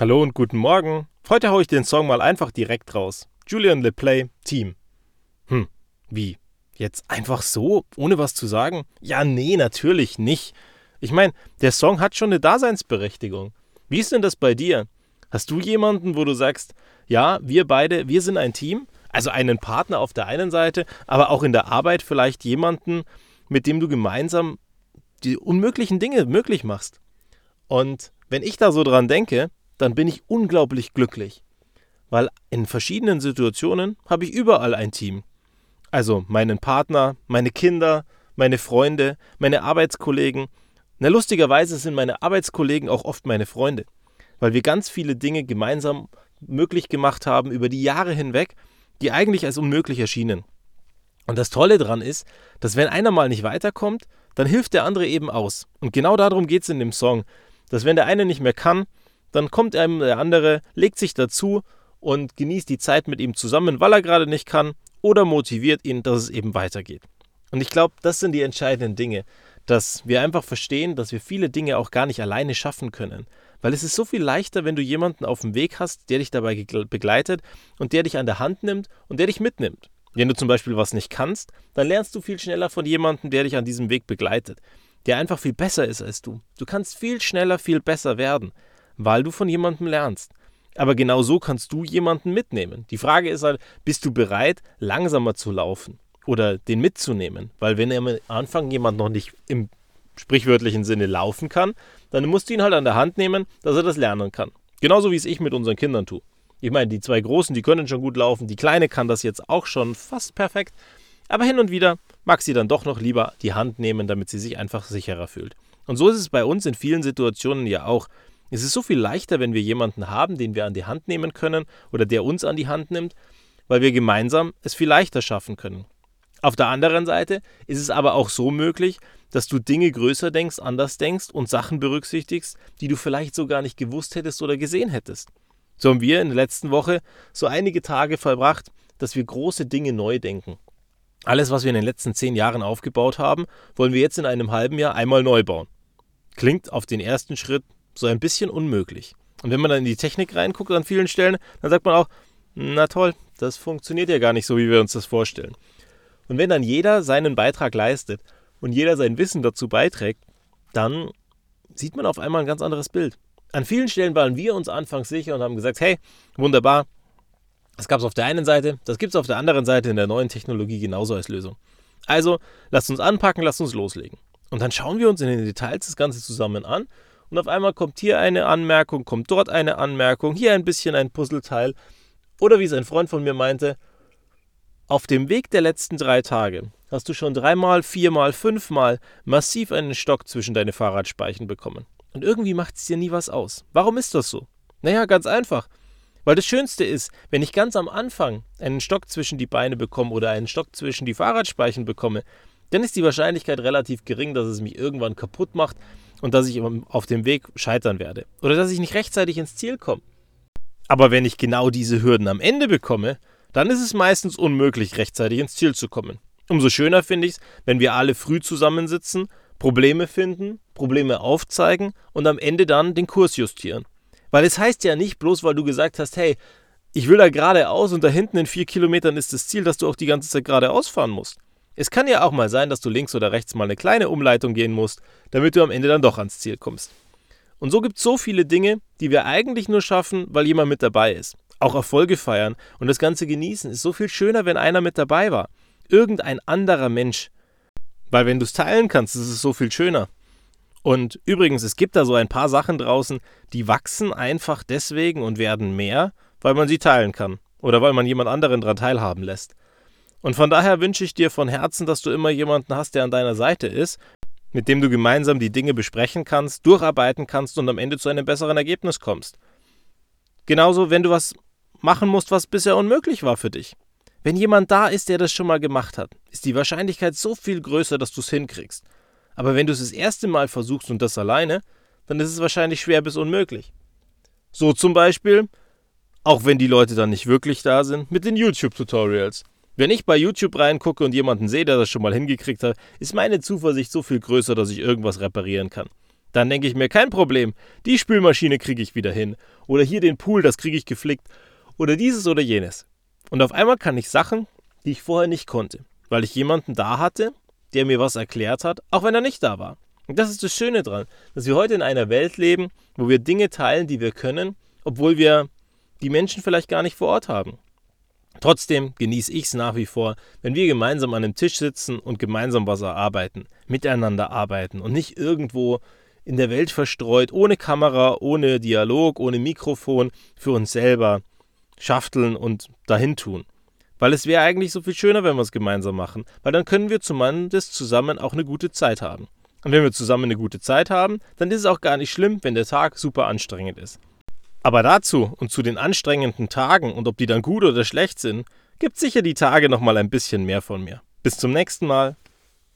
Hallo und guten Morgen. Heute haue ich den Song mal einfach direkt raus. Julian LePlay, Team. Hm, wie? Jetzt einfach so, ohne was zu sagen? Ja, nee, natürlich nicht. Ich meine, der Song hat schon eine Daseinsberechtigung. Wie ist denn das bei dir? Hast du jemanden, wo du sagst, ja, wir beide, wir sind ein Team? Also einen Partner auf der einen Seite, aber auch in der Arbeit vielleicht jemanden, mit dem du gemeinsam die unmöglichen Dinge möglich machst. Und wenn ich da so dran denke, dann bin ich unglaublich glücklich. Weil in verschiedenen Situationen habe ich überall ein Team. Also meinen Partner, meine Kinder, meine Freunde, meine Arbeitskollegen. Na, lustigerweise sind meine Arbeitskollegen auch oft meine Freunde, weil wir ganz viele Dinge gemeinsam möglich gemacht haben über die Jahre hinweg, die eigentlich als unmöglich erschienen. Und das Tolle daran ist, dass wenn einer mal nicht weiterkommt, dann hilft der andere eben aus. Und genau darum geht es in dem Song, dass wenn der eine nicht mehr kann, dann kommt einem der andere, legt sich dazu und genießt die Zeit mit ihm zusammen, weil er gerade nicht kann, oder motiviert ihn, dass es eben weitergeht. Und ich glaube, das sind die entscheidenden Dinge, dass wir einfach verstehen, dass wir viele Dinge auch gar nicht alleine schaffen können. Weil es ist so viel leichter, wenn du jemanden auf dem Weg hast, der dich dabei begleitet und der dich an der Hand nimmt und der dich mitnimmt. Wenn du zum Beispiel was nicht kannst, dann lernst du viel schneller von jemandem, der dich an diesem Weg begleitet, der einfach viel besser ist als du. Du kannst viel schneller, viel besser werden weil du von jemandem lernst. Aber genau so kannst du jemanden mitnehmen. Die Frage ist halt, bist du bereit, langsamer zu laufen oder den mitzunehmen? Weil wenn am Anfang jemand noch nicht im sprichwörtlichen Sinne laufen kann, dann musst du ihn halt an der Hand nehmen, dass er das lernen kann. Genauso wie es ich mit unseren Kindern tue. Ich meine, die zwei Großen, die können schon gut laufen, die Kleine kann das jetzt auch schon fast perfekt. Aber hin und wieder mag sie dann doch noch lieber die Hand nehmen, damit sie sich einfach sicherer fühlt. Und so ist es bei uns in vielen Situationen ja auch. Es ist so viel leichter, wenn wir jemanden haben, den wir an die Hand nehmen können oder der uns an die Hand nimmt, weil wir gemeinsam es viel leichter schaffen können. Auf der anderen Seite ist es aber auch so möglich, dass du Dinge größer denkst, anders denkst und Sachen berücksichtigst, die du vielleicht so gar nicht gewusst hättest oder gesehen hättest. So haben wir in der letzten Woche so einige Tage verbracht, dass wir große Dinge neu denken. Alles, was wir in den letzten zehn Jahren aufgebaut haben, wollen wir jetzt in einem halben Jahr einmal neu bauen. Klingt auf den ersten Schritt so ein bisschen unmöglich. Und wenn man dann in die Technik reinguckt an vielen Stellen, dann sagt man auch, na toll, das funktioniert ja gar nicht so, wie wir uns das vorstellen. Und wenn dann jeder seinen Beitrag leistet und jeder sein Wissen dazu beiträgt, dann sieht man auf einmal ein ganz anderes Bild. An vielen Stellen waren wir uns anfangs sicher und haben gesagt, hey, wunderbar, das gab es auf der einen Seite, das gibt es auf der anderen Seite in der neuen Technologie genauso als Lösung. Also, lasst uns anpacken, lasst uns loslegen. Und dann schauen wir uns in den Details das Ganze zusammen an und auf einmal kommt hier eine Anmerkung, kommt dort eine Anmerkung, hier ein bisschen ein Puzzleteil. Oder wie es ein Freund von mir meinte, auf dem Weg der letzten drei Tage hast du schon dreimal, viermal, fünfmal massiv einen Stock zwischen deine Fahrradspeichen bekommen. Und irgendwie macht es dir nie was aus. Warum ist das so? Naja, ganz einfach. Weil das Schönste ist, wenn ich ganz am Anfang einen Stock zwischen die Beine bekomme oder einen Stock zwischen die Fahrradspeichen bekomme, dann ist die Wahrscheinlichkeit relativ gering, dass es mich irgendwann kaputt macht und dass ich auf dem Weg scheitern werde oder dass ich nicht rechtzeitig ins Ziel komme. Aber wenn ich genau diese Hürden am Ende bekomme, dann ist es meistens unmöglich, rechtzeitig ins Ziel zu kommen. Umso schöner finde ich es, wenn wir alle früh zusammensitzen, Probleme finden, Probleme aufzeigen und am Ende dann den Kurs justieren. Weil es heißt ja nicht bloß, weil du gesagt hast, hey, ich will da geradeaus und da hinten in vier Kilometern ist das Ziel, dass du auch die ganze Zeit geradeaus fahren musst. Es kann ja auch mal sein, dass du links oder rechts mal eine kleine Umleitung gehen musst, damit du am Ende dann doch ans Ziel kommst. Und so gibt es so viele Dinge, die wir eigentlich nur schaffen, weil jemand mit dabei ist. Auch Erfolge feiern und das Ganze genießen ist so viel schöner, wenn einer mit dabei war. Irgendein anderer Mensch. Weil wenn du es teilen kannst, ist es so viel schöner. Und übrigens, es gibt da so ein paar Sachen draußen, die wachsen einfach deswegen und werden mehr, weil man sie teilen kann. Oder weil man jemand anderen daran teilhaben lässt. Und von daher wünsche ich dir von Herzen, dass du immer jemanden hast, der an deiner Seite ist, mit dem du gemeinsam die Dinge besprechen kannst, durcharbeiten kannst und am Ende zu einem besseren Ergebnis kommst. Genauso, wenn du was machen musst, was bisher unmöglich war für dich. Wenn jemand da ist, der das schon mal gemacht hat, ist die Wahrscheinlichkeit so viel größer, dass du es hinkriegst. Aber wenn du es das erste Mal versuchst und das alleine, dann ist es wahrscheinlich schwer bis unmöglich. So zum Beispiel, auch wenn die Leute dann nicht wirklich da sind, mit den YouTube-Tutorials. Wenn ich bei YouTube reingucke und jemanden sehe, der das schon mal hingekriegt hat, ist meine Zuversicht so viel größer, dass ich irgendwas reparieren kann. Dann denke ich mir, kein Problem, die Spülmaschine kriege ich wieder hin. Oder hier den Pool, das kriege ich geflickt. Oder dieses oder jenes. Und auf einmal kann ich Sachen, die ich vorher nicht konnte, weil ich jemanden da hatte, der mir was erklärt hat, auch wenn er nicht da war. Und das ist das Schöne dran, dass wir heute in einer Welt leben, wo wir Dinge teilen, die wir können, obwohl wir die Menschen vielleicht gar nicht vor Ort haben. Trotzdem genieße ich es nach wie vor, wenn wir gemeinsam an einem Tisch sitzen und gemeinsam was erarbeiten, miteinander arbeiten und nicht irgendwo in der Welt verstreut, ohne Kamera, ohne Dialog, ohne Mikrofon, für uns selber schafteln und dahin tun. Weil es wäre eigentlich so viel schöner, wenn wir es gemeinsam machen, weil dann können wir zumindest zusammen auch eine gute Zeit haben. Und wenn wir zusammen eine gute Zeit haben, dann ist es auch gar nicht schlimm, wenn der Tag super anstrengend ist. Aber dazu und zu den anstrengenden Tagen und ob die dann gut oder schlecht sind, gibt sicher die Tage nochmal ein bisschen mehr von mir. Bis zum nächsten Mal.